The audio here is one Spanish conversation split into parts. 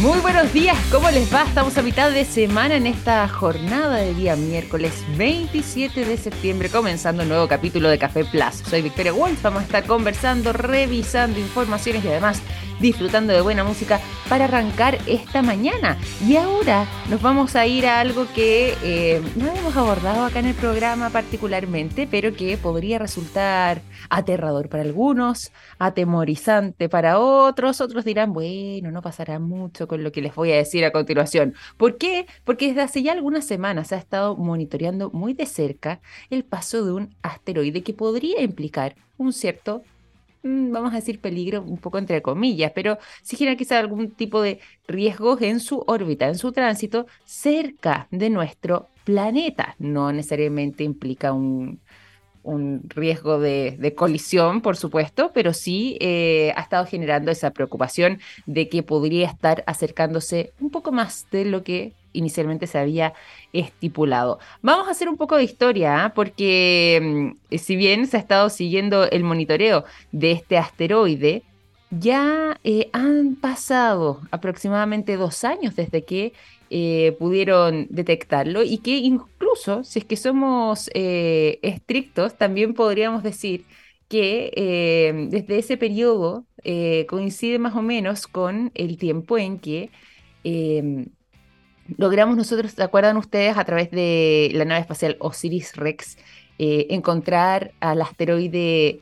Muy buenos días, ¿cómo les va? Estamos a mitad de semana en esta jornada de día miércoles 27 de septiembre, comenzando un nuevo capítulo de Café Plus. Soy Victoria Wolf, vamos a estar conversando, revisando informaciones y además disfrutando de buena música para arrancar esta mañana. Y ahora nos vamos a ir a algo que eh, no hemos abordado acá en el programa particularmente, pero que podría resultar aterrador para algunos, atemorizante para otros. Otros dirán, bueno, no pasará mucho con lo que les voy a decir a continuación. ¿Por qué? Porque desde hace ya algunas semanas se ha estado monitoreando muy de cerca el paso de un asteroide que podría implicar un cierto vamos a decir peligro un poco entre comillas, pero si genera quizá algún tipo de riesgos en su órbita, en su tránsito cerca de nuestro planeta. No necesariamente implica un, un riesgo de, colisión, por supuesto, pero sí eh, ha estado generando esa preocupación de que podría estar acercándose un poco más de lo que inicialmente se había estipulado. Vamos a hacer un poco de historia, ¿ah? porque mm, si bien se ha estado siguiendo el monitoreo de este asteroide, ya eh, han pasado aproximadamente dos años desde que eh, pudieron detectarlo y que incluso, si es que somos eh, estrictos, también podríamos decir que desde ese periodo coincide más o menos con el tiempo en que logramos nosotros, ¿se acuerdan ustedes, a través de la nave espacial Osiris Rex, encontrar al asteroide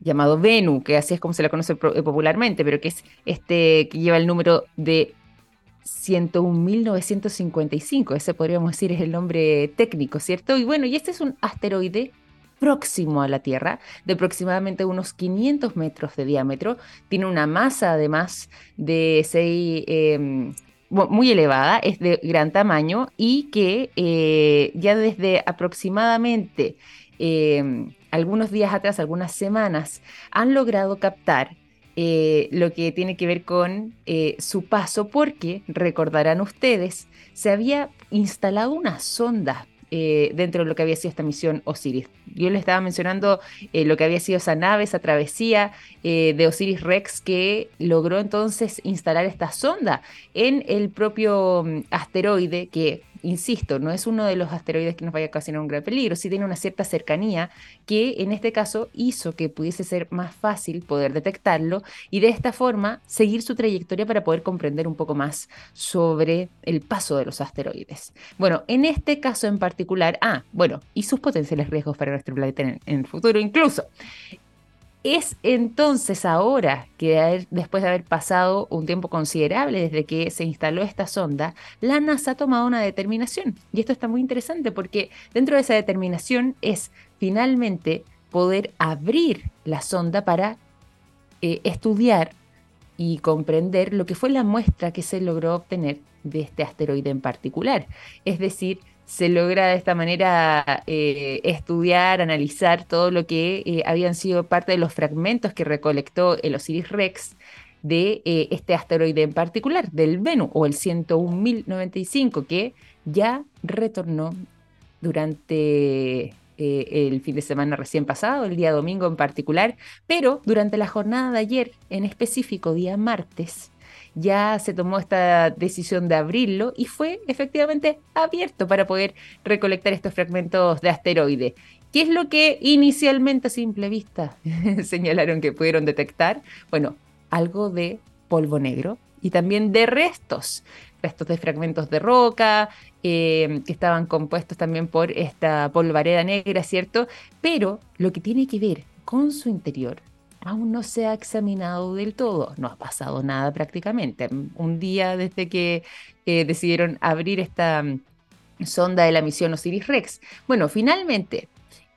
llamado Venu, que así es como se la conoce eh, popularmente, pero que es este que lleva el número de 101.955, ese podríamos decir es el nombre técnico, ¿cierto? Y bueno, y este es un asteroide próximo a la Tierra, de aproximadamente unos 500 metros de diámetro, tiene una masa además de 6 muy elevada, es de gran tamaño y que eh, ya desde aproximadamente em, algunos días atrás, algunas semanas, han logrado captar eh, lo que tiene que ver con eh, su paso, porque recordarán ustedes, se había instalado una sonda eh, dentro de lo que había sido esta misión Osiris. Yo les estaba mencionando lo que había sido esa nave, esa travesía de Osiris Rex que logró entonces instalar esta sonda en el propio mm, asteroide que insisto, no es uno de los asteroides que nos vaya a ocasionar un gran peligro, sí tiene una cierta cercanía que en este caso hizo que pudiese ser más fácil poder detectarlo y de esta forma seguir su trayectoria para poder comprender un poco más sobre el paso de los asteroides. Bueno, en este caso en particular, ah, bueno, y sus potenciales riesgos para nuestro planeta en, en el futuro incluso. Es entonces ahora que después de haber pasado un tiempo considerable desde que se instaló esta sonda, la NASA ha tomado una determinación. Y esto está muy interesante porque dentro de esa determinación es finalmente poder abrir la sonda para eh, estudiar y comprender lo que fue la muestra que se logró obtener de este asteroide en particular. Es decir, se logra de esta manera eh, estudiar, analizar todo lo que eh, habían sido parte de los fragmentos que recolectó el Osiris Rex de eh, este asteroide en particular, del Venus o el 101.095, que ya retornó durante el fin de semana recién pasado, el día domingo en particular, pero durante la jornada de ayer, en específico día martes, ya se tomó esta decisión de abrirlo y fue efectivamente abierto para poder recolectar estos fragmentos de asteroide. ¿Qué es lo que inicialmente a simple vista señalaron que pudieron detectar? Bueno, algo de polvo negro y también de restos, restos de fragmentos de roca, eh, que estaban compuestos también por esta polvareda negra, ¿cierto? Pero lo que tiene que ver con su interior aún no se ha examinado del todo. No ha pasado nada prácticamente. Un día desde que eh, decidieron abrir esta mm, sonda de la misión Osiris Rex. Bueno, finalmente.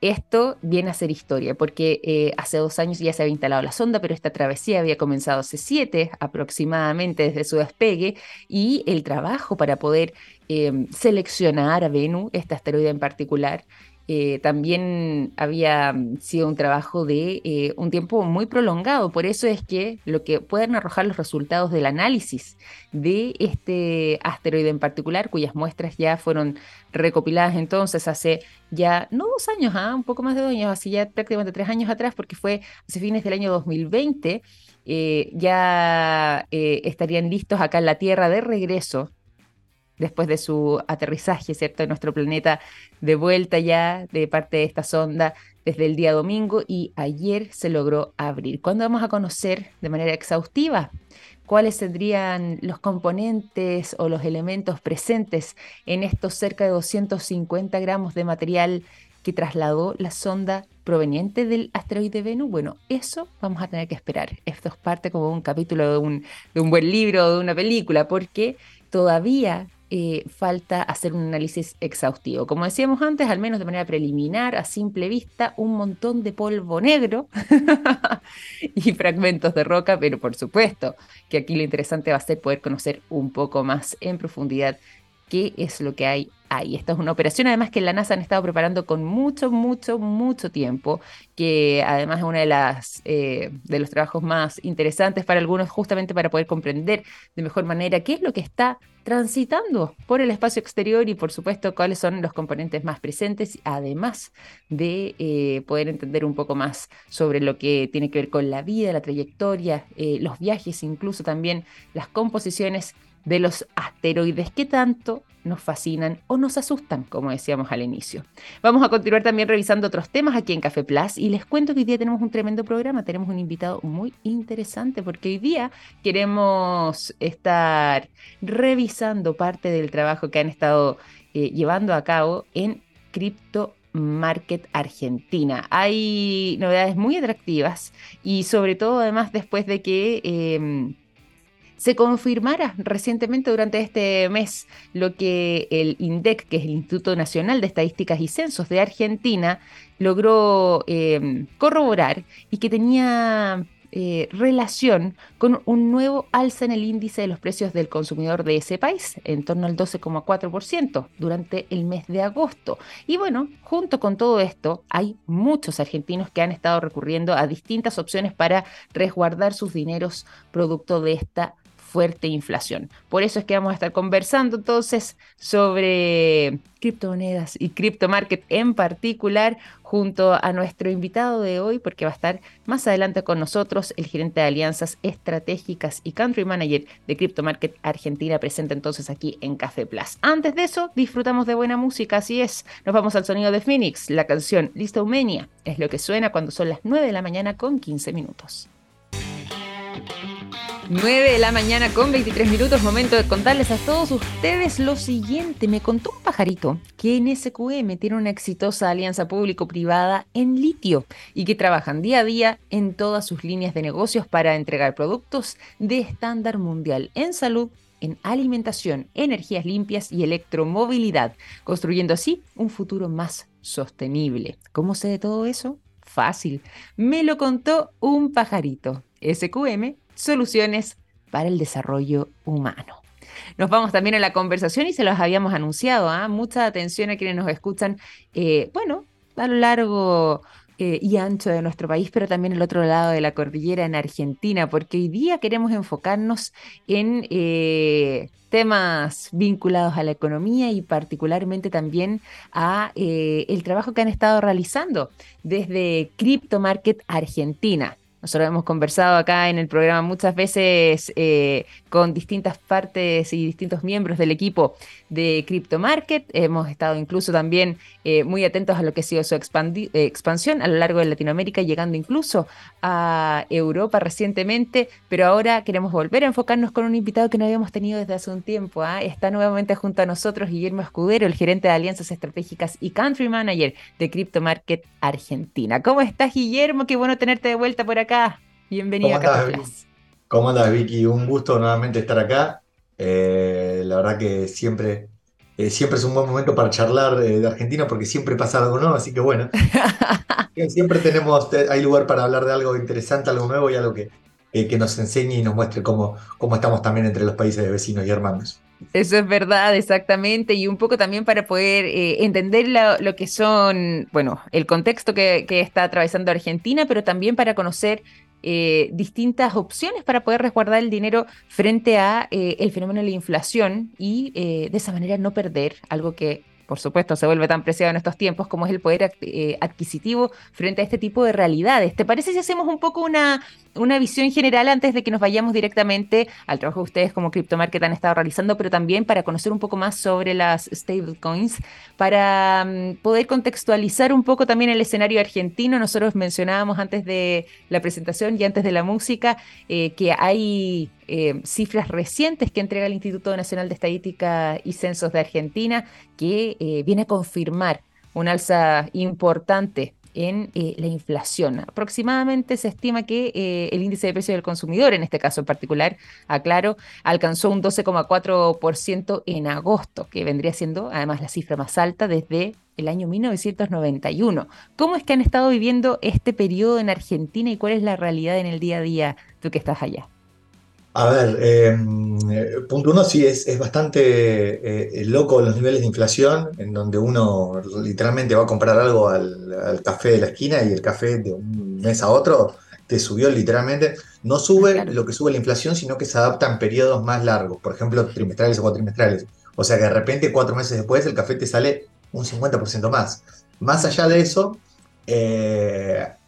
Esto viene a ser historia, porque eh, hace dos años ya se había instalado la sonda, pero esta travesía había comenzado hace siete aproximadamente desde su despegue, y el trabajo para poder em, seleccionar a Venus, este asteroide en particular, eh, también había mm, sido un trabajo de eh, un tiempo muy prolongado. Por eso es que lo que pueden arrojar los resultados del análisis de este asteroide en particular, cuyas muestras ya fueron recopiladas entonces hace ya, no dos años, ¿ah? un poco más de dos años, así ya prácticamente tres años atrás, porque fue hace fines del año 2020 ya estarían listos acá en la Tierra de regreso después de su aterrizaje, ¿cierto?, en nuestro planeta, de vuelta ya de parte de esta sonda desde el día domingo y ayer se logró abrir. ¿Cuándo vamos a conocer de manera exhaustiva cuáles serían los componentes o los elementos presentes en estos cerca de 250 gramos de material que trasladó la sonda proveniente del asteroide Venus? Bueno, eso vamos a tener que esperar. Esto es parte como un capítulo de un, de un buen libro o de una película, porque todavía eh, falta hacer un análisis exhaustivo. Como decíamos antes, al menos de manera preliminar, a simple vista, un montón de polvo negro y fragmentos de roca, pero por supuesto que aquí lo interesante va a ser poder conocer un poco más en profundidad qué es lo que hay ahí. Esta es una operación además que la NASA han estado preparando con mucho, mucho, mucho tiempo, que además es uno de, las, eh, de los trabajos más interesantes para algunos, justamente para poder comprender de mejor manera qué es lo que está transitando por el espacio exterior y por supuesto cuáles son los componentes más presentes, además de eh, poder entender un poco más sobre lo que tiene que ver con la vida, la trayectoria, eh, los viajes, incluso también las composiciones de los asteroides que tanto nos fascinan o nos asustan, como decíamos al inicio. Vamos a continuar también revisando otros temas aquí en Café Plus y les cuento que hoy día tenemos un tremendo programa, tenemos un invitado muy interesante porque hoy día queremos estar revisando parte del trabajo que han estado eh, llevando a cabo en Crypto Market Argentina. Hay novedades muy atractivas y sobre todo además después de que... Em, se confirmara recientemente durante este mes lo que el INDEC, que es el Instituto Nacional de Estadísticas y Censos de Argentina, logró em, corroborar y que tenía eh, relación con un nuevo alza en el índice de los precios del consumidor de ese país, en torno al 12,4% durante el mes de agosto. Y bueno, junto con todo esto, hay muchos argentinos que han estado recurriendo a distintas opciones para resguardar sus dineros producto de esta fuerte inflación. Por eso es que vamos a estar conversando entonces sobre criptomonedas y criptomarket en particular junto a nuestro invitado de hoy porque va a estar más adelante con nosotros el gerente de alianzas estratégicas y country manager de Cryptomarket Argentina presente entonces aquí en Café Plus. Antes de eso, disfrutamos de buena música, así es. Nos vamos al sonido de Phoenix, la canción Listoumania es lo que suena cuando son las 9 de la mañana con 15 minutos. 9 de la mañana con 23 minutos, momento de contarles a todos ustedes lo siguiente. Me contó un pajarito que en SQM tiene una exitosa alianza público-privada en litio y que trabajan día a día en todas sus líneas de negocios para entregar productos de estándar mundial en salud, en alimentación, energías limpias y electromovilidad, construyendo así un futuro más sostenible. ¿Cómo sé de todo eso? Fácil. Me lo contó un pajarito. SQM soluciones para el desarrollo humano. Nos vamos también a la conversación y se los habíamos anunciado. ¿ah? Mucha atención a quienes nos escuchan, eh, bueno, a lo largo eh, y ancho de nuestro país, pero también el otro lado de la cordillera en Argentina, porque hoy día queremos enfocarnos en eh, temas vinculados a la economía y particularmente también a el trabajo que han estado realizando desde Crypto Market Argentina. Nosotros hemos conversado acá en el programa muchas veces eh, con distintas partes y distintos miembros del equipo de Crypto Market. Hemos estado incluso también eh, muy atentos a lo que ha sido su eh, expansión a lo largo de Latinoamérica, llegando incluso a Europa recientemente. Pero ahora queremos volver a enfocarnos con un invitado que no habíamos tenido desde hace un tiempo. ¿ah? Está nuevamente junto a nosotros Guillermo Escudero, el gerente de alianzas estratégicas y country manager de Crypto Market Argentina. ¿Cómo estás, Guillermo? Qué bueno tenerte de vuelta por acá Bienvenido a ¿Cómo andas, Vicky? Un gusto nuevamente estar acá. Eh, la verdad que siempre, eh, siempre es un buen momento para charlar eh, de Argentina porque siempre pasa algo nuevo, así que bueno. siempre tenemos, hay lugar para hablar de algo interesante, algo nuevo y algo que, que nos enseñe y nos muestre cómo, cómo estamos también entre los países de vecinos y hermanos. Eso es verdad, exactamente, y un poco también para poder eh, entender lo, que son, bueno, el contexto que, está atravesando Argentina, pero también para conocer eh, distintas opciones para poder resguardar el dinero frente a eh, el fenómeno de la inflación y de esa manera no perder algo que por supuesto, se vuelve tan preciado en estos tiempos como es el poder eh, adquisitivo frente a este tipo de realidades. ¿Te parece si hacemos un poco una, una visión general antes de que nos vayamos directamente al trabajo que ustedes como CryptoMarket han estado realizando, pero también para conocer un poco más sobre las stablecoins, para mm, poder contextualizar un poco también el escenario argentino? Nosotros mencionábamos antes de la presentación y antes de la música eh, que hay eh, cifras recientes que entrega el Instituto Nacional de Estadística y Censos de Argentina, que eh, viene a confirmar una alza importante en eh, la inflación. Aproximadamente se estima que el índice de precio del consumidor, en este caso en particular, aclaro, alcanzó un 12,4% en agosto, que vendría siendo además la cifra más alta desde el año 1991. ¿Cómo es que han estado viviendo este periodo en Argentina y cuál es la realidad en el día a día tú que estás allá? A ver, em, eh, punto uno, sí, es, es bastante eh, eh, loco los niveles de inflación, en donde uno literalmente va a comprar algo al, café de la esquina y el café de un mes a otro te subió literalmente. No sube lo que sube la inflación, sino que se adapta en periodos más largos, por ejemplo, trimestrales o cuatrimestrales. O sea que de repente, cuatro meses después, el café te sale un 50% más. Más allá de eso,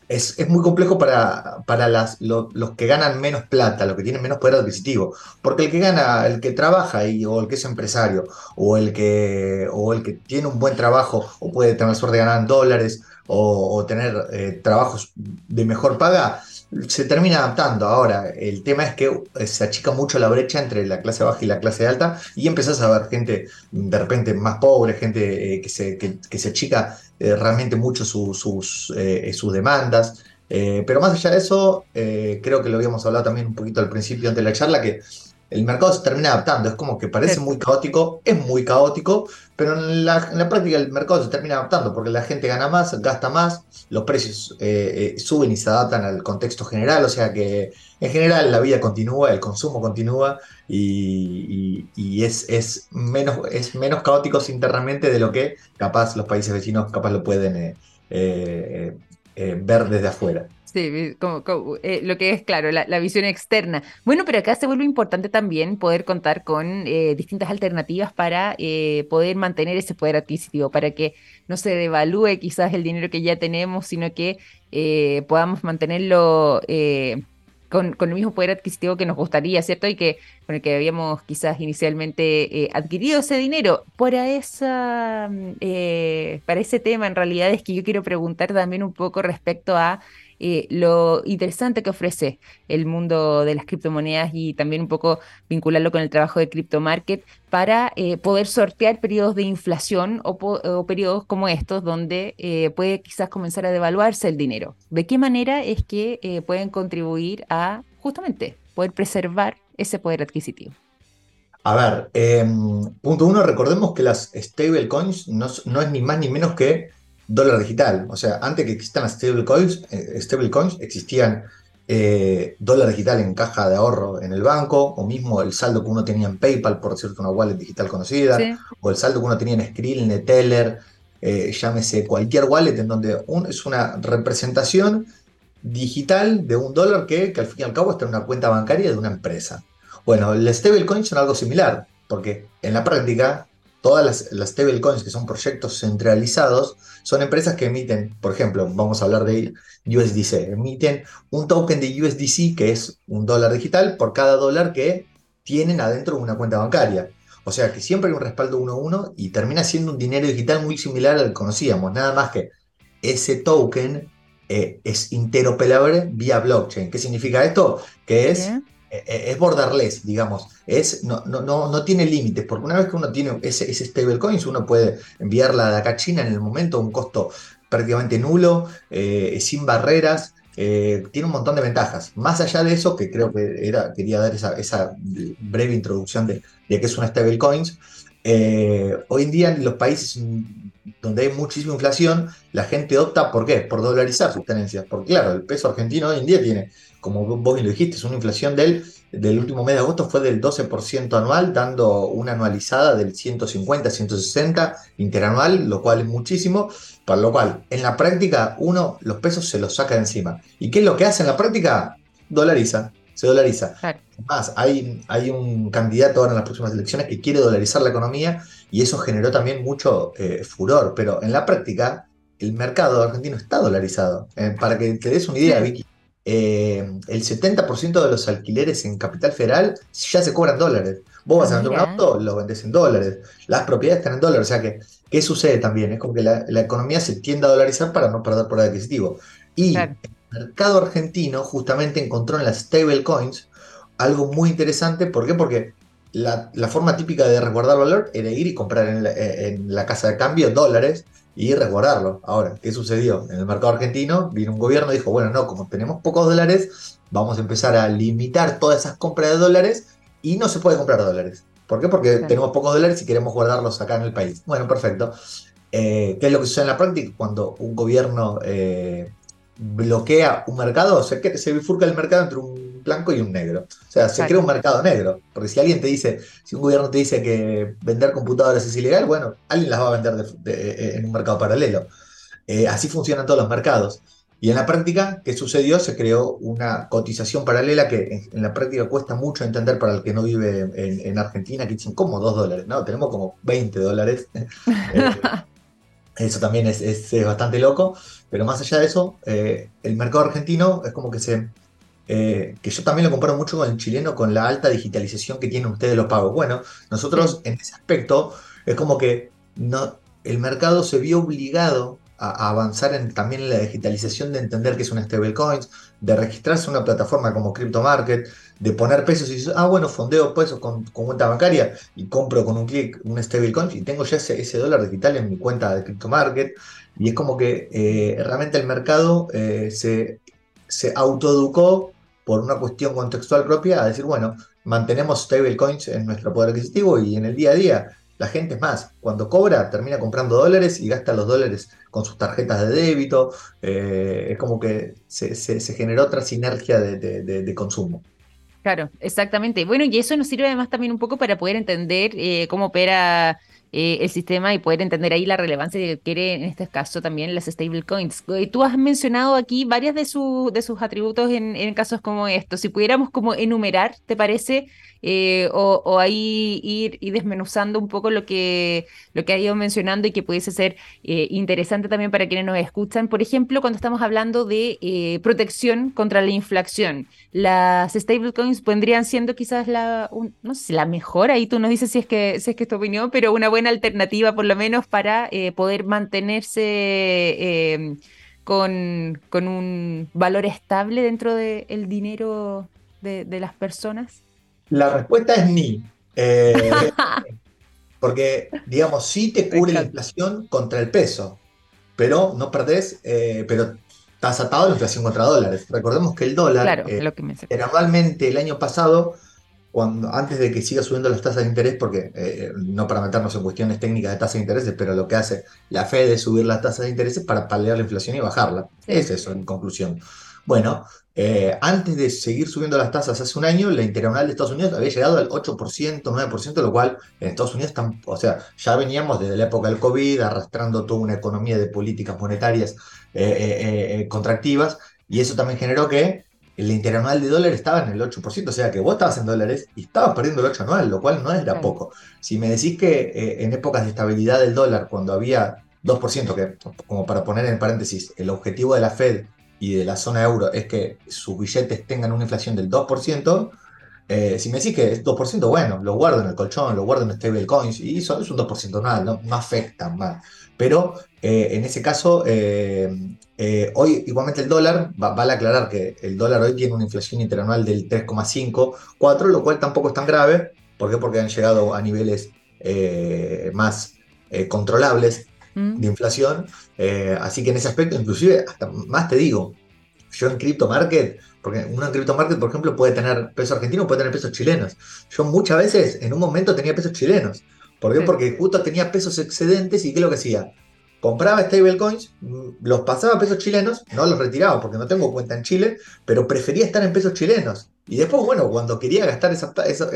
es, muy complejo para, para las, los que ganan menos plata, los que tienen menos poder adquisitivo. Porque el que gana, el que trabaja y, o el que es empresario, o el que, o el que tiene un buen trabajo, o puede tener la suerte de ganar dólares, o, tener eh, trabajos de mejor paga, se termina adaptando. Ahora, el tema es que eh, se achica mucho la brecha entre la clase baja y la clase alta y empezás a ver gente de repente más pobre, gente eh, que, se, que, se achica eh, realmente mucho sus, sus demandas. pero más allá de eso, creo que lo habíamos hablado también un poquito al principio de la charla, que el mercado se termina adaptando. Es como que parece muy caótico, es muy caótico, pero en la, práctica el mercado se termina adaptando porque la gente gana más, gasta más, los precios eh, eh, suben y se adaptan al contexto general. O sea que en general la vida continúa, el consumo continúa y, es, es, menos, es menos caótico internamente de lo que capaz los países vecinos capaz lo pueden eh, ver desde afuera. Sí, eh, lo que es, claro, la, visión externa. Bueno, pero acá se vuelve importante también poder contar con eh, distintas alternativas para eh, poder mantener ese poder adquisitivo, para que no se devalúe quizás el dinero que ya tenemos, sino que podamos mantenerlo con, el mismo poder adquisitivo que nos gustaría, ¿cierto? Y que con el que habíamos quizás inicialmente adquirido ese dinero. Por esa, para ese tema, en realidad es que yo quiero preguntar también un poco respecto a eh, lo interesante que ofrece el mundo de las criptomonedas y también un poco vincularlo con el trabajo de Crypto Market para eh, poder sortear periodos de inflación o, periodos como estos donde eh, puede quizás comenzar a devaluarse el dinero. ¿De qué manera es que pueden contribuir a justamente poder preservar ese poder adquisitivo? A ver, em, punto uno, recordemos que las stablecoins no es ni más ni menos que dólar digital. O sea, antes que existan las stablecoins, eh, coins existían eh, dólar digital en caja de ahorro en el banco, o mismo el saldo que uno tenía en PayPal, por decirte una wallet digital conocida, o el saldo que uno tenía en Skrill, Neteller, eh, llámese cualquier wallet en donde es una representación digital de un dólar que, que, al fin y al cabo está en una cuenta bancaria de una empresa. Bueno, las stablecoins son algo similar, porque en la práctica todas las, las stablecoins, que son proyectos centralizados, son empresas que emiten, por ejemplo, vamos a hablar de USDC, emiten un token de USDC, que es un dólar digital, por cada dólar que tienen adentro de una cuenta bancaria. O sea que siempre hay un respaldo 1 a 1 y termina siendo un dinero digital muy similar al que conocíamos, nada más que ese token eh, es interoperable vía blockchain. ¿Qué significa esto? Que es es borderless, digamos, es, no, no, no, tiene límites, porque una vez que uno tiene ese, ese stablecoins, uno puede enviarla de acá a China en el momento a un costo prácticamente nulo, eh, sin barreras, tiene un montón de ventajas. Más allá de eso, que creo que era, quería dar esa, esa breve introducción de, de qué es una stablecoins, hoy en día en los países donde hay muchísima inflación, la gente opta por qué? Por dolarizar sus tenencias. Porque claro, el peso argentino hoy en día tiene como vos lo dijiste, una inflación del, del último mes de agosto fue del 12% anual, dando una anualizada del 150, 160 interanual, lo cual es muchísimo, para lo cual en la práctica uno los pesos se los saca de encima. ¿Y qué es lo que hace en la práctica? Dolariza. Se dolariza. Además, hay, hay un candidato ahora en las próximas elecciones que quiere dolarizar la economía y eso generó también mucho eh, furor, pero en la práctica el mercado argentino está dolarizado. Eh, para que te des una idea, Vicky, eh, el 70% de los alquileres en Capital Federal ya se cobran dólares. Vos vas a vender un auto, lo vendes en dólares. Las propiedades están en dólares. O sea que, ¿qué sucede también? Es como que la, economía se tiende a dolarizar para no perder poder adquisitivo. Y mercado argentino justamente encontró en las stablecoins algo muy interesante. ¿Por qué? Porque la, forma típica de resguardar valor era ir y comprar en la, casa de cambio dólares y resguardarlo. Ahora, ¿qué sucedió? En el mercado argentino vino un gobierno y dijo, bueno, no, como tenemos pocos dólares, vamos a empezar a limitar todas esas compras de dólares y no se puede comprar dólares. ¿Por qué? Porque tenemos pocos dólares y queremos guardarlos acá en el país. Bueno, perfecto. Eh, ¿Qué es lo que sucede en la práctica? Cuando un gobierno eh, bloquea un mercado, se, se bifurca el mercado entre un blanco y un negro. O sea, se crea un mercado negro. Porque si alguien te dice, si un gobierno te dice que vender computadoras es ilegal, bueno, alguien las va a vender en un mercado paralelo. Eh, así funcionan todos los mercados. Y en la práctica, ¿qué sucedió? Se creó una cotización paralela que en, la práctica cuesta mucho entender para el que no vive en, Argentina, que dicen como 2 dólares, ¿no? Tenemos como 20 dólares. Eh, eso también es, bastante loco, pero más allá de eso, eh, el mercado argentino es como que se... Eh, que yo también lo comparo mucho con el chileno, con la alta digitalización que tienen ustedes los pagos. Bueno, nosotros en ese aspecto es como que no, el mercado se vio obligado a, avanzar en, también en la digitalización de entender que es una stablecoins, de registrarse en una plataforma como CryptoMarket, de poner pesos y decir, ah, bueno, fondeo pesos con, cuenta bancaria y compro con un clic un stablecoin y tengo ya ese, dólar digital en mi cuenta de CryptoMarket. Y es como que eh, realmente el mercado eh, se, se autoeducó por una cuestión contextual propia a decir, bueno, mantenemos stablecoins en nuestro poder adquisitivo y en el día a día la gente es más, cuando cobra termina comprando dólares y gasta los dólares con sus tarjetas de débito. Eh, es como que se, generó otra sinergia de, consumo. Claro, exactamente. Bueno, y eso nos sirve además también un poco para poder entender eh, cómo opera eh, el sistema y poder entender ahí la relevancia que quiere en este caso también las stablecoins. Tú has mencionado aquí varias de, de sus atributos en, en, casos como estos. Si pudiéramos como enumerar, ¿te parece? Eh, o, ahí ir, y desmenuzando un poco lo que, lo que ha ido mencionando y que pudiese ser eh, interesante también para quienes nos escuchan. Por ejemplo, cuando estamos hablando de eh, protección contra la inflación, las stablecoins vendrían siendo quizás la, no sé, la mejor, ahí tú nos dices si es, que, si es que es tu opinión, pero una buena alternativa por lo menos para poder mantenerse con, con, un valor estable dentro del dinero de las personas. La respuesta es ni. Eh, porque, digamos, sí te cubre la inflación contra el peso, pero no perdés, eh, pero estás atado a la inflación contra dólares. Recordemos que el dólar, eh, normalmente el año pasado, cuando, antes de que siga subiendo las tasas de interés, porque no para meternos en cuestiones técnicas de tasas de interés, pero lo que hace la Fed es subir las tasas de interés para paliar la inflación y bajarla. Es eso, en conclusión. Bueno, eh, antes de seguir subiendo las tasas hace un año, la interanual de Estados Unidos había llegado al 8%, 9%, lo cual en Estados Unidos, o sea, ya veníamos desde la época del COVID arrastrando toda una economía de políticas monetarias eh, eh, contractivas, y eso también generó que el interanual de dólar estaba en el 8%, o sea que vos estabas en dólares y estabas perdiendo el 8 anual, lo cual no era poco. Si me decís que en épocas de estabilidad del dólar, cuando había 2%, que como para poner en paréntesis, el objetivo de la Fed y de la zona euro es que sus billetes tengan una inflación del 2%, eh, si me decís que es 2%, bueno, lo guardo en el colchón, lo guardo en stablecoins y eso es un 2% anual, no, no afecta más. Pero eh, en ese caso, eh, hoy igualmente el dólar, vale aclarar que el dólar hoy tiene una inflación interanual del 3,5, 4, lo cual tampoco es tan grave. ¿Por qué? Porque han llegado a niveles más controlables Mm. de inflación. Eh, así que en ese aspecto, inclusive, hasta más te digo, yo en Crypto Market, porque uno en Crypto Market, por ejemplo, puede tener peso argentino, puede tener pesos chilenos. Yo muchas veces, en un momento, tenía pesos chilenos. ¿Por qué? Porque justo tenía pesos excedentes y ¿qué es lo que hacía? Compraba stablecoins, los pasaba a pesos chilenos, no los retiraba porque no tengo cuenta en Chile, pero prefería estar en pesos chilenos. Y después, bueno, cuando quería gastar esa, esa,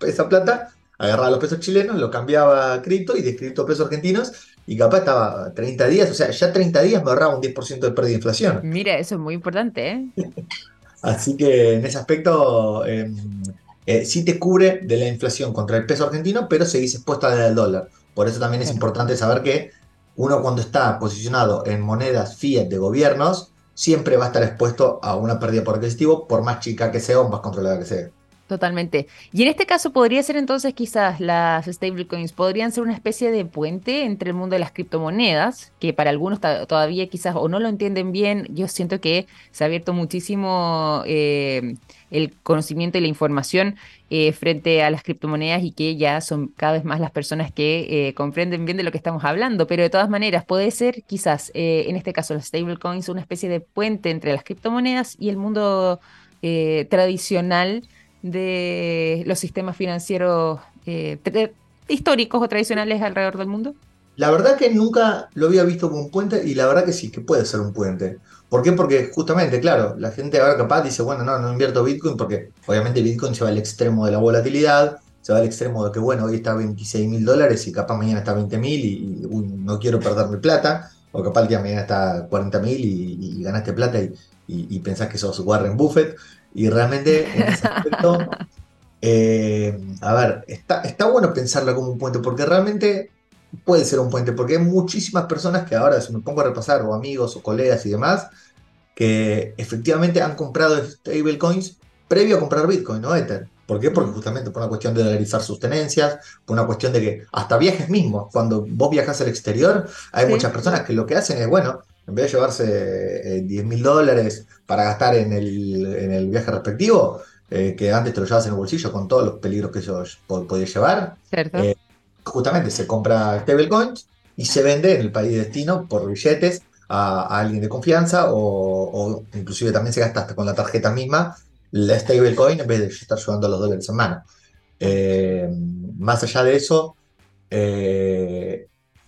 esa plata, agarraba los pesos chilenos, lo cambiaba a cripto y de cripto a pesos argentinos y capaz estaba 30 días, o sea, ya 30 días me ahorraba un 10% de pérdida de inflación. Mira, eso es muy importante, ¿eh? Así que en ese aspecto em, eh, sí te cubre de la inflación contra el peso argentino, pero seguís expuesto al dólar. Por eso también es importante saber que uno cuando está posicionado en monedas fiat de gobiernos, siempre va a estar expuesto a una pérdida por adquisitivo, por más chica que sea o más controlada que sea. Totalmente. Y en este caso podría ser entonces quizás las stablecoins podrían ser una especie de puente entre el mundo de las criptomonedas, que para algunos todavía quizás o no lo entienden bien. Yo siento que se ha abierto muchísimo eh, el conocimiento y la información eh, frente a las criptomonedas y que ya son cada vez más las personas que eh, comprenden bien de lo que estamos hablando. Pero de todas maneras puede ser quizás en este caso las stablecoins una especie de puente entre las criptomonedas y el mundo tradicional de los sistemas financieros eh, históricos o tradicionales alrededor del mundo? La verdad que nunca lo había visto como un puente y la verdad que sí, que puede ser un puente. ¿Por qué? Porque justamente, claro, la gente ahora capaz dice, bueno, no, no invierto Bitcoin porque obviamente Bitcoin se va al extremo de la volatilidad, se va al extremo de que, bueno, hoy está a 26 mil dólares y capaz mañana está a 20 mil y, no quiero perder mi plata, o capaz el día mañana está a 40 mil y, ganaste plata y, y, pensás que sos Warren Buffett. Y realmente en ese aspecto, eh, a ver, está, está bueno pensarlo como un puente, porque realmente puede ser un puente, porque hay muchísimas personas que ahora, si me pongo a repasar, o amigos o colegas y demás, que efectivamente han comprado stablecoins previo a comprar Bitcoin, ¿no? Ether. ¿Por qué? Porque justamente por una cuestión de dolarizar sus tenencias, por una cuestión de que hasta viajes mismos, cuando vos viajas al exterior, hay muchas personas que lo que hacen es, bueno, en vez de llevarse 10 eh, mil dólares para gastar en el, viaje respectivo, eh, que antes te lo llevas en el bolsillo con todos los peligros que eso podías llevar, eh, justamente se compra stablecoins y se vende en el país de destino por billetes a, alguien de confianza o, inclusive también se gasta hasta con la tarjeta misma la stablecoin en vez de estar llevando los dólares en mano. más allá de eso,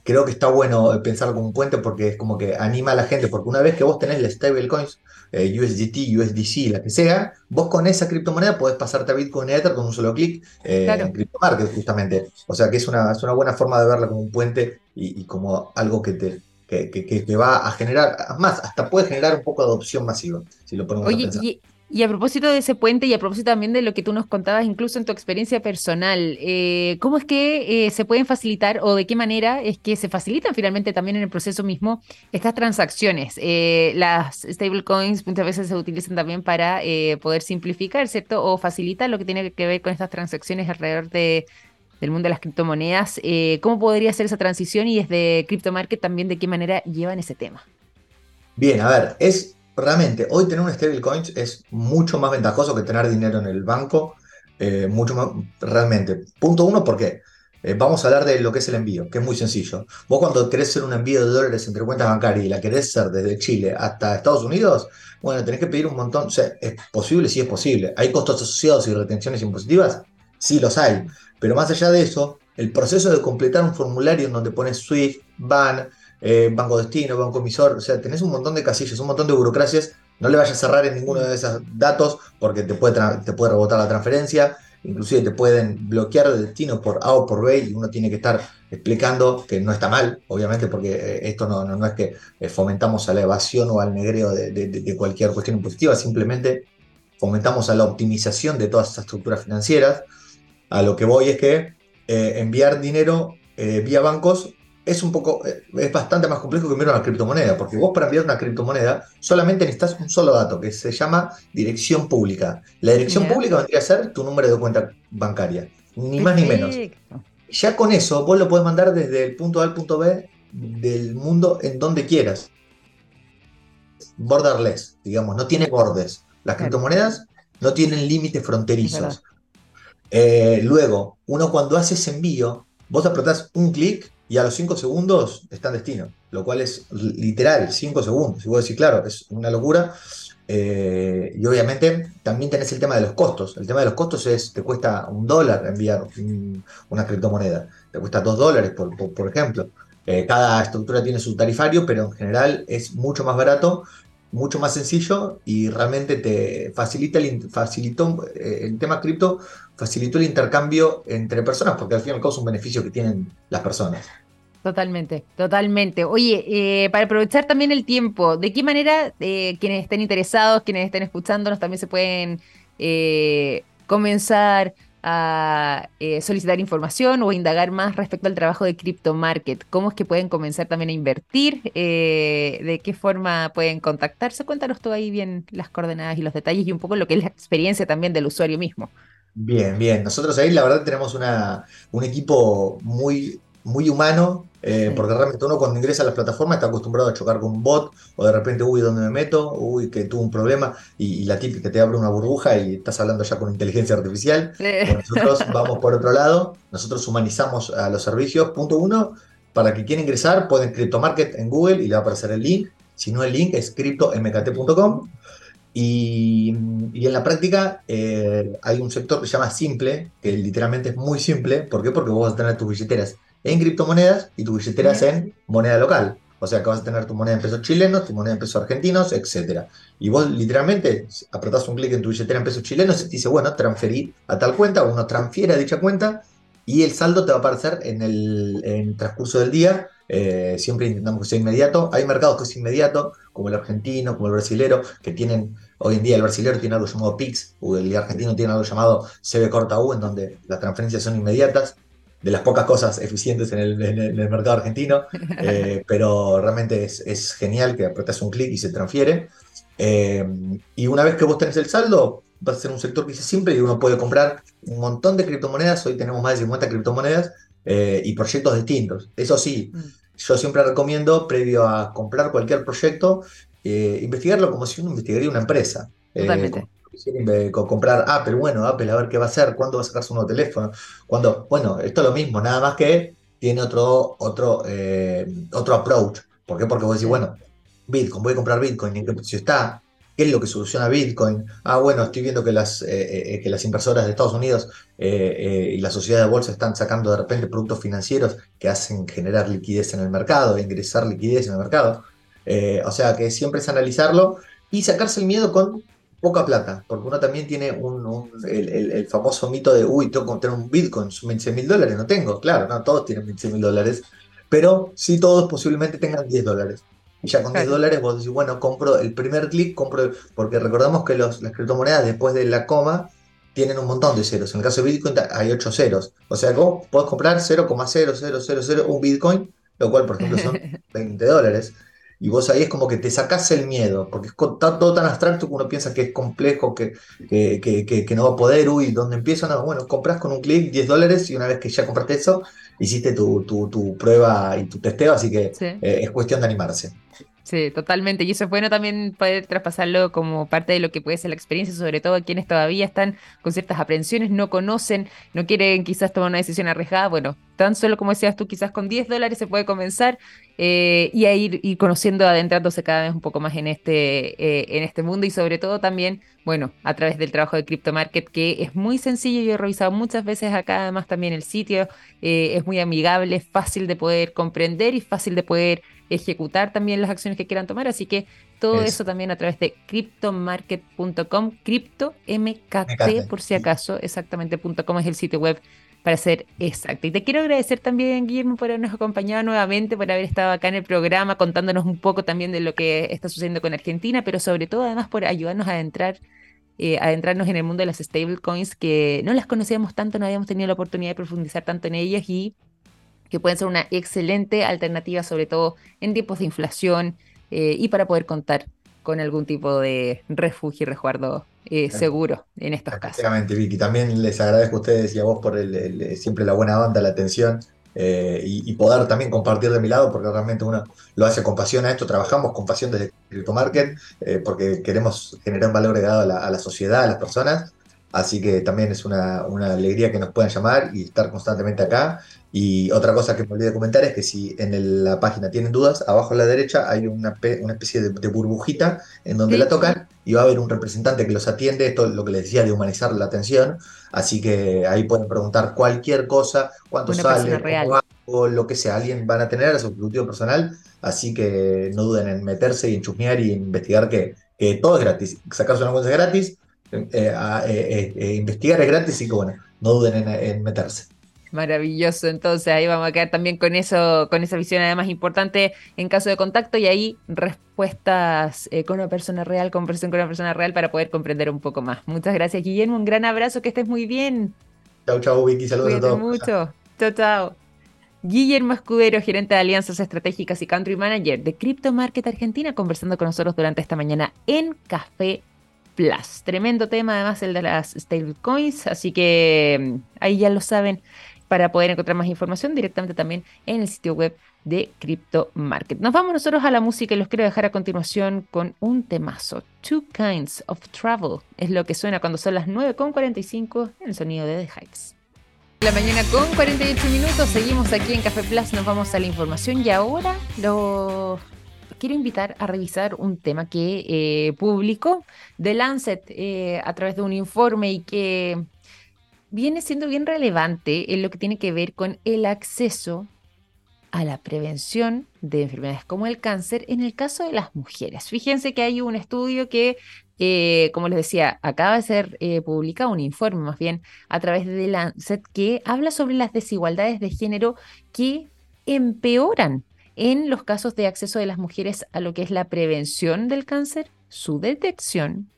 creo que está bueno pensarlo como un puente porque es como que anima a la gente, porque una vez que vos tenés la stablecoins, eh, USDT, USDC, la que sea, vos con esa criptomoneda podés pasarte a Bitcoin Ether con un solo clic eh, en CryptoMarket, justamente. O sea que es una, es una buena forma de verla como un puente y, como algo que te, que, que, va a generar, más, hasta puede generar un poco de adopción masiva, si lo ponemos Oye, a pensar. Y a propósito de ese puente y a propósito también de lo que tú nos contabas, incluso en tu experiencia personal, eh, ¿cómo es que eh, se pueden facilitar o de qué manera es que se facilitan finalmente también en el proceso mismo estas transacciones? Eh, las stablecoins muchas veces se utilizan también para poder simplificar, ¿cierto? O facilitar lo que tiene que ver con estas transacciones alrededor de, del mundo de las criptomonedas. ¿Cómo podría ser esa transición y desde CryptoMarket también de qué manera llevan ese tema? Bien, a ver, es realmente hoy tener un stablecoin es mucho más ventajoso que tener dinero en el banco, eh, mucho más, realmente. Punto uno, porque eh, vamos a hablar de lo que es el envío, que es muy sencillo. Vos cuando querés hacer un envío de dólares entre cuentas bancarias y la querés hacer desde Chile hasta Estados Unidos, bueno, tenés que pedir un montón, o sea, es posible, sí es posible. ¿Hay costos asociados y retenciones impositivas? Sí los hay, pero más allá de eso, el proceso de completar un formulario en donde pones SWIFT, BAN, eh, banco destino, banco emisor, o sea, tenés un montón de casillas, un montón de burocracias, no le vayas a cerrar en ninguno de esos datos porque te puede, te puede rebotar la transferencia, inclusive te pueden bloquear el destino por A o por B y uno tiene que estar explicando que no está mal, obviamente, porque eh, esto no, no, es que eh, fomentamos a la evasión o al negreo de, cualquier cuestión impositiva, simplemente fomentamos a la optimización de todas esas estructuras financieras. A lo que voy es que enviar dinero vía bancos es un poco, eh, es bastante más complejo que enviar una criptomoneda, porque vos para enviar una criptomoneda solamente necesitas un solo dato, que se llama dirección pública. La dirección pública vendría a ser tu número de cuenta bancaria, ni más ni menos. Ya con eso vos lo podés mandar desde el punto A al punto B del mundo en donde quieras. Borderless, digamos, no tiene bordes. Las criptomonedas no tienen límites fronterizos. Eh, luego, uno cuando hace ese envío, vos apretás un clic y a los 5 segundos está en destino, lo cual es literal, 5 segundos. Y vos decís, claro, es una locura. Eh, y obviamente también tenés el tema de los costos. El tema de los costos es, te cuesta un dólar enviar una criptomoneda, te cuesta dos dólares, por, ejemplo. Eh, cada estructura tiene su tarifario, pero en general es mucho más barato, mucho más sencillo y realmente te facilita el, facilitó, eh, el tema cripto facilitó el intercambio entre personas, porque al fin y al cabo es un beneficio que tienen las personas. Totalmente, totalmente. Oye, eh, para aprovechar también el tiempo, ¿de qué manera eh, quienes estén interesados, quienes estén escuchándonos, también se pueden eh, comenzar a solicitar información o indagar más respecto al trabajo de Crypto Market? ¿Cómo es que pueden comenzar también a invertir? ¿De qué forma pueden contactarse? Cuéntanos tú ahí bien las coordenadas y los detalles y un poco lo que es la experiencia también del usuario mismo. Bien, bien. Nosotros ahí la verdad tenemos una, un equipo muy, muy humano eh, porque realmente uno cuando ingresa a las plataformas está acostumbrado a chocar con un bot o de repente, uy, ¿dónde me meto? Uy, que tuvo un problema y, la típica te abre una burbuja y estás hablando ya con inteligencia artificial. nosotros vamos por otro lado, nosotros humanizamos a los servicios. Punto uno, para que quiera ingresar pueden CryptoMarket en Google y le va a aparecer el link. Si no, el link es cryptomkt.com. Y, y, en la práctica eh, hay un sector que se llama simple, que literalmente es muy simple. ¿Por qué? Porque vos vas a tener tus billeteras en criptomonedas y tu billetera es en moneda local. O sea que vas a tener tu moneda en pesos chilenos, tu moneda en pesos argentinos, etc. Y vos literalmente apretás un clic en tu billetera en pesos chilenos y te dice, bueno, transferir a tal cuenta, uno transfiere a dicha cuenta y el saldo te va a aparecer en el, transcurso del día. Eh, siempre intentamos que sea inmediato. Hay mercados que es inmediato, como el argentino, como el brasilero, que tienen, hoy en día el brasilero tiene algo llamado PIX, o el argentino tiene algo llamado CB corta U, en donde las transferencias son inmediatas de las pocas cosas eficientes en el, mercado argentino, eh, pero realmente es, genial que apretas un clic y se transfiere. Eh, y una vez que vos tenés el saldo, va a ser un sector que es simple y uno puede comprar un montón de criptomonedas. Hoy tenemos más de 50 criptomonedas eh, y proyectos distintos. Eso sí, mm. yo siempre recomiendo, previo a comprar cualquier proyecto, investigarlo como si uno investigaría una empresa. Totalmente comprar Apple, bueno, Apple a ver qué va a hacer, cuándo va a sacar su nuevo teléfono, cuando, bueno, esto es lo mismo, nada más que tiene otro, otro, eh, otro approach. ¿Por qué? Porque vos decís, bueno, Bitcoin, voy a comprar Bitcoin, ¿en qué precio está? ¿Qué es lo que soluciona Bitcoin? Ah, bueno, estoy viendo que las, eh, eh, que las inversoras de Estados Unidos y la sociedad de bolsa están sacando de repente productos financieros que hacen generar liquidez en el mercado, ingresar liquidez en el mercado. o sea que siempre es analizarlo y sacarse el miedo con poca plata, porque uno también tiene un, el, famoso mito de, uy, tengo que tener un Bitcoin, 26 mil dólares, no tengo, claro, no, todos tienen 26 mil dólares, pero sí todos posiblemente tengan 10 dólares. Y ya con 10 dólares vos decís, bueno, compro el primer clic, compro, porque recordamos que los, las criptomonedas después de la coma tienen un montón de ceros. En el caso de Bitcoin hay 8 ceros. O sea, vos podés comprar 0,0000 un Bitcoin, lo cual, por ejemplo, son 20 dólares. Y vos ahí es como que te sacás el miedo, porque es todo tan abstracto que uno piensa que es complejo, que, que, no va a poder, uy, ¿dónde empieza? No, bueno, compras con un clic 10 dólares y una vez que ya compraste eso, hiciste tu, tu, prueba y tu testeo, así que eh, es cuestión de animarse. Sí, totalmente. Y eso es bueno también poder traspasarlo como parte de lo que puede ser la experiencia, sobre todo a quienes todavía están con ciertas aprensiones, no conocen, no quieren quizás tomar una decisión arriesgada. Bueno, tan solo como decías tú, quizás con 10 dólares se puede comenzar eh, y a ir, conociendo, adentrándose cada vez un poco más en este, eh, en este mundo y sobre todo también, bueno, a través del trabajo de Crypto Market, que es muy sencillo, yo he revisado muchas veces acá, además también el sitio eh, es muy amigable, fácil de poder comprender y fácil de poder ejecutar también las acciones que quieran tomar. Así que todo eso, también a través de cryptomarket.com, cripto MKT por si acaso, exactamente .com es el sitio web para ser exacto. Y te quiero agradecer también, Guillermo, por habernos acompañado nuevamente, por haber estado acá en el programa contándonos un poco también de lo que está sucediendo con Argentina, pero sobre todo además por ayudarnos a entrar eh, adentrarnos en el mundo de las stablecoins que no las conocíamos tanto, no habíamos tenido la oportunidad de profundizar tanto en ellas y que pueden ser una excelente alternativa, sobre todo en tiempos de inflación eh, y para poder contar con algún tipo de refugio y resguardo eh, seguro en estos casos. Efectivamente, Vicky. También les agradezco a ustedes y a vos por el, siempre la buena onda, la atención eh, y, poder también compartir de mi lado, porque realmente uno lo hace con pasión a esto. Trabajamos con pasión desde CryptoMarket porque queremos generar un valor agregado a la, a la sociedad, a las personas. Así que también es una, una, alegría que nos puedan llamar y estar constantemente acá. Y otra cosa que me olvidé de comentar es que si en la página tienen dudas, abajo a la derecha hay una, una especie de, burbujita en donde la tocan y va a haber un representante que los atiende. Esto es lo que les decía de humanizar la atención. Así que ahí pueden preguntar cualquier cosa, cuánto sale, cómo lo que sea. Alguien van a tener a su objetivo personal. Así que no duden en meterse y en chusmear y investigar que, que todo es gratis. Sacarse una cuenta es gratis eh, eh, eh, investigar es gratis y que bueno, no duden en, meterse. Maravilloso, entonces ahí vamos a quedar también con eso, con esa visión además importante en caso de contacto y ahí respuestas eh, con una persona real, conversación con una persona real para poder comprender un poco más. Muchas gracias, Guillermo, un gran abrazo, que estés muy bien. Chao, chao, Vicky, saludos a todos. mucho. Chao, chao. Guillermo Escudero, gerente de alianzas estratégicas y country manager de Crypto Market Argentina, conversando con nosotros durante esta mañana en Café Plus. Tremendo tema, además, el de las stablecoins, así que mm, ahí ya lo saben para poder encontrar más información directamente también en el sitio web de Crypto Market. Nos vamos nosotros a la música y los quiero dejar a continuación con un temazo. Two Kinds of Travel es lo que suena cuando son las 9.45 en el sonido de The Heights. La mañana con 48 minutos, seguimos aquí en Café Plus, nos vamos a la información y ahora lo quiero invitar a revisar un tema que eh, publicó The Lancet eh, a través de un informe y que viene siendo bien relevante en lo que tiene que ver con el acceso a la prevención de enfermedades como el cáncer en el caso de las mujeres. Fíjense que hay un estudio que, eh, como les decía, acaba de ser eh, publicado, un informe más bien, a través de Lancet, que habla sobre las desigualdades de género que empeoran en los casos de acceso de las mujeres a lo que es la prevención del cáncer, su detección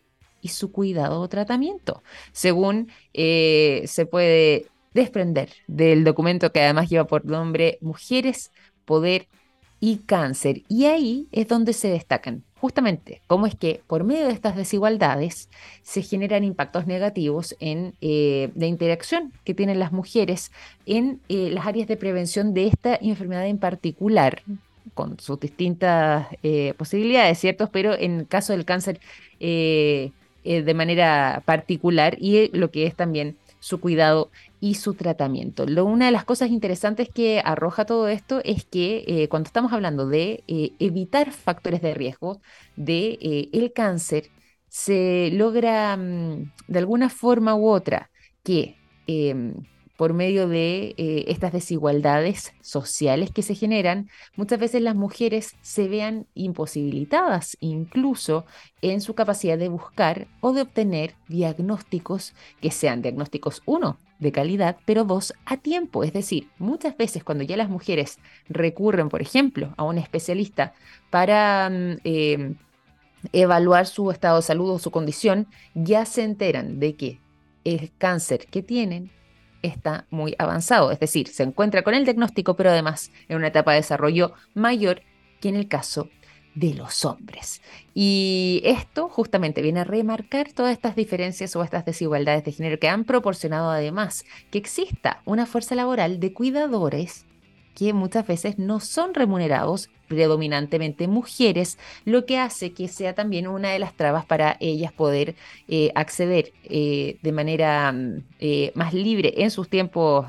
y su cuidado o tratamiento, según eh, se puede desprender del documento que además lleva por nombre Mujeres, Poder y Cáncer. Y ahí es donde se destacan justamente cómo es que por medio de estas desigualdades se generan impactos negativos en, eh, de interacción que tienen las mujeres en eh, las áreas de prevención de esta enfermedad en particular con sus distintas posibilidades, ¿cierto? Pero en el caso del cáncer eh, de manera particular y lo que es también su cuidado y su tratamiento. Lo, una de las cosas interesantes que arroja todo esto es que eh, cuando estamos hablando de eh, evitar factores de riesgo de el cáncer, se logra mm, de alguna forma u otra que em, por medio de eh, estas desigualdades sociales que se generan, muchas veces las mujeres se vean imposibilitadas incluso en su capacidad de buscar o de obtener diagnósticos que sean diagnósticos, uno, de calidad, pero dos, a tiempo. Es decir, muchas veces cuando ya las mujeres recurren, por ejemplo, a un especialista para... Mm, eh, evaluar su estado de salud o su condición, ya se enteran de que el cáncer que tienen está muy avanzado, es decir, se encuentra con el diagnóstico, pero además en una etapa de desarrollo mayor que en el caso de los hombres. Y esto justamente viene a remarcar todas estas diferencias o estas desigualdades de género que han proporcionado además que exista una fuerza laboral de cuidadores que muchas veces no son remunerados, predominantemente mujeres, lo que hace que sea también una de las trabas para ellas poder eh, acceder eh, de manera mm, eh, más libre en sus tiempos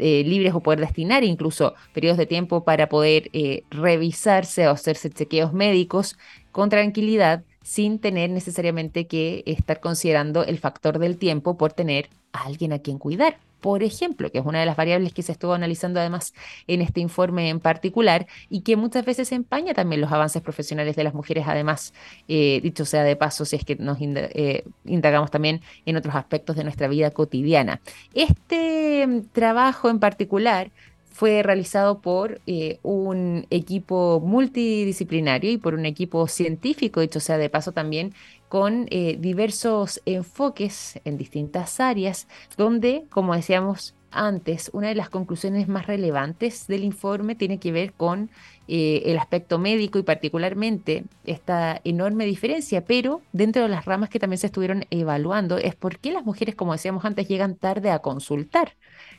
libres o poder destinar incluso periodos de tiempo para poder revisarse o hacerse chequeos médicos con tranquilidad sin tener necesariamente que estar considerando el factor del tiempo por tener a alguien a quien cuidar por ejemplo, que es una de las variables que se estuvo analizando además en este informe en particular y que muchas veces empaña también los avances profesionales de las mujeres, además, eh, dicho sea de paso, si es que nos eh, indagamos también en otros aspectos de nuestra vida cotidiana. Este mm, trabajo en particular fue realizado por eh, un equipo multidisciplinario y por un equipo científico, dicho sea de paso también, con eh, diversos enfoques en distintas áreas, donde, como decíamos antes, una de las conclusiones más relevantes del informe tiene que ver con eh, el aspecto médico y particularmente esta enorme diferencia, pero dentro de las ramas que también se estuvieron evaluando es por qué las mujeres, como decíamos antes, llegan tarde a consultar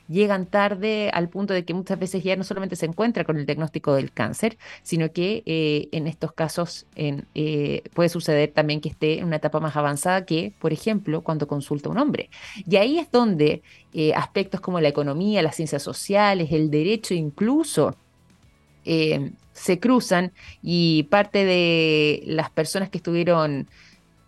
llegan tarde al punto de que muchas veces ya no solamente se encuentra con el diagnóstico del cáncer, sino que eh, en estos casos eh, puede suceder también que esté en una etapa más avanzada que, por ejemplo, cuando consulta un hombre. Y ahí es donde eh, aspectos como la economía, las ciencias sociales, el derecho incluso, se cruzan y parte de las personas que estuvieron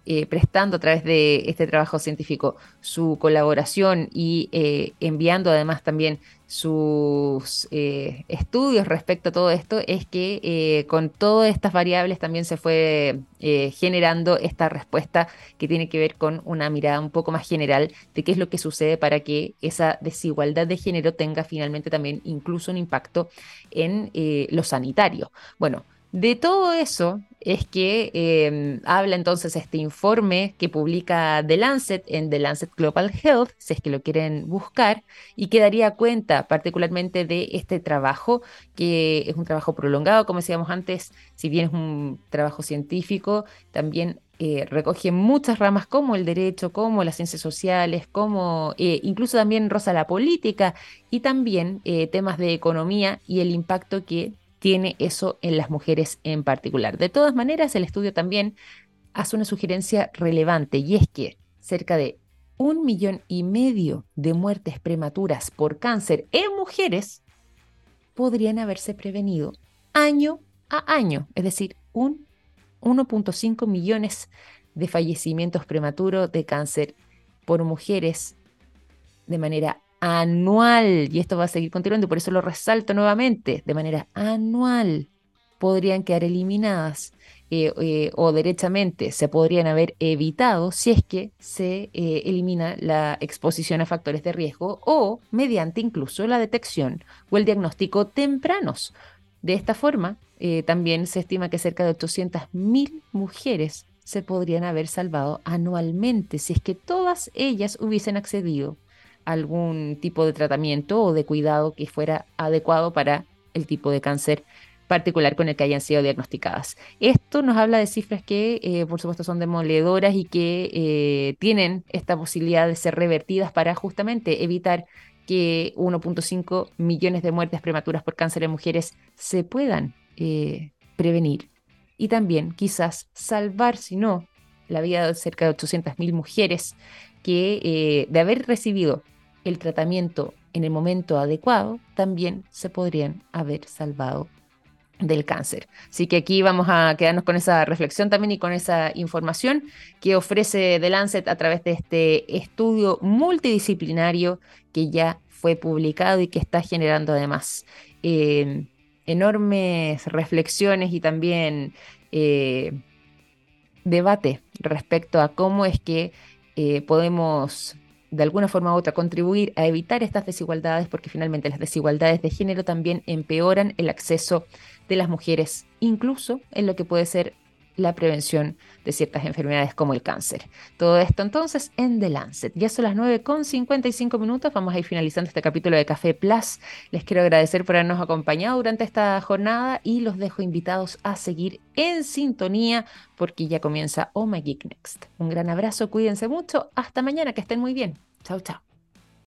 eh, prestando a través de este trabajo científico su colaboración y eh, enviando además también sus eh, estudios respecto a todo esto, es que con todas estas variables también se fue generando esta respuesta que tiene que ver con una mirada un poco más general de qué es lo que sucede para que esa desigualdad de género tenga finalmente también incluso un impacto en lo sanitario. Bueno, de todo eso es que em, habla entonces este informe que publica The Lancet en The Lancet Global Health, si es que lo quieren buscar, y que daría cuenta particularmente de este trabajo, que es un trabajo prolongado, como decíamos antes, si bien es un trabajo científico, también eh, recoge muchas ramas como el derecho, como las ciencias sociales, como eh, incluso también rosa la política y también eh, temas de economía y el impacto que tiene eso en las mujeres en particular. De todas maneras, el estudio también hace una sugerencia relevante y es que cerca de un millón y medio de muertes prematuras por cáncer en mujeres podrían haberse prevenido año a año, es decir, un 1.5 millones de fallecimientos prematuros de cáncer por mujeres de manera anual, y esto va a seguir continuando, por eso lo resalto nuevamente, de manera anual podrían quedar eliminadas eh, eh, o derechamente se podrían haber evitado si es que se eh, elimina la exposición a factores de riesgo o mediante incluso la detección o el diagnóstico tempranos. De esta forma, también se estima que cerca de 800.000 mujeres se podrían haber salvado anualmente si es que todas ellas hubiesen accedido algún tipo de tratamiento o de cuidado que fuera adecuado para el tipo de cáncer particular con el que hayan sido diagnosticadas. Esto nos habla de cifras que, eh, por supuesto, son demoledoras y que eh, tienen esta posibilidad de ser revertidas para justamente evitar que 1.5 millones de muertes prematuras por cáncer en mujeres se puedan eh, prevenir y también quizás salvar, si no, la vida de cerca de 800.000 mujeres que de haber recibido el tratamiento en el momento adecuado, también se podrían haber salvado del cáncer. Así que aquí vamos a quedarnos con esa reflexión también y con esa información que ofrece The Lancet a través de este estudio multidisciplinario que ya fue publicado y que está generando además eh, enormes reflexiones y también eh, debate respecto a cómo es que eh, podemos de alguna forma u otra contribuir a evitar estas desigualdades, porque finalmente las desigualdades de género también empeoran el acceso de las mujeres, incluso en lo que puede ser la prevención de ciertas enfermedades como el cáncer. Todo esto entonces en The Lancet. Ya son las 9 con 55 minutos. Vamos a ir finalizando este capítulo de Café Plus. Les quiero agradecer por habernos acompañado durante esta jornada y los dejo invitados a seguir en sintonía porque ya comienza Oh Geek Next. Un gran abrazo, cuídense mucho. Hasta mañana, que estén muy bien. Chao, chao.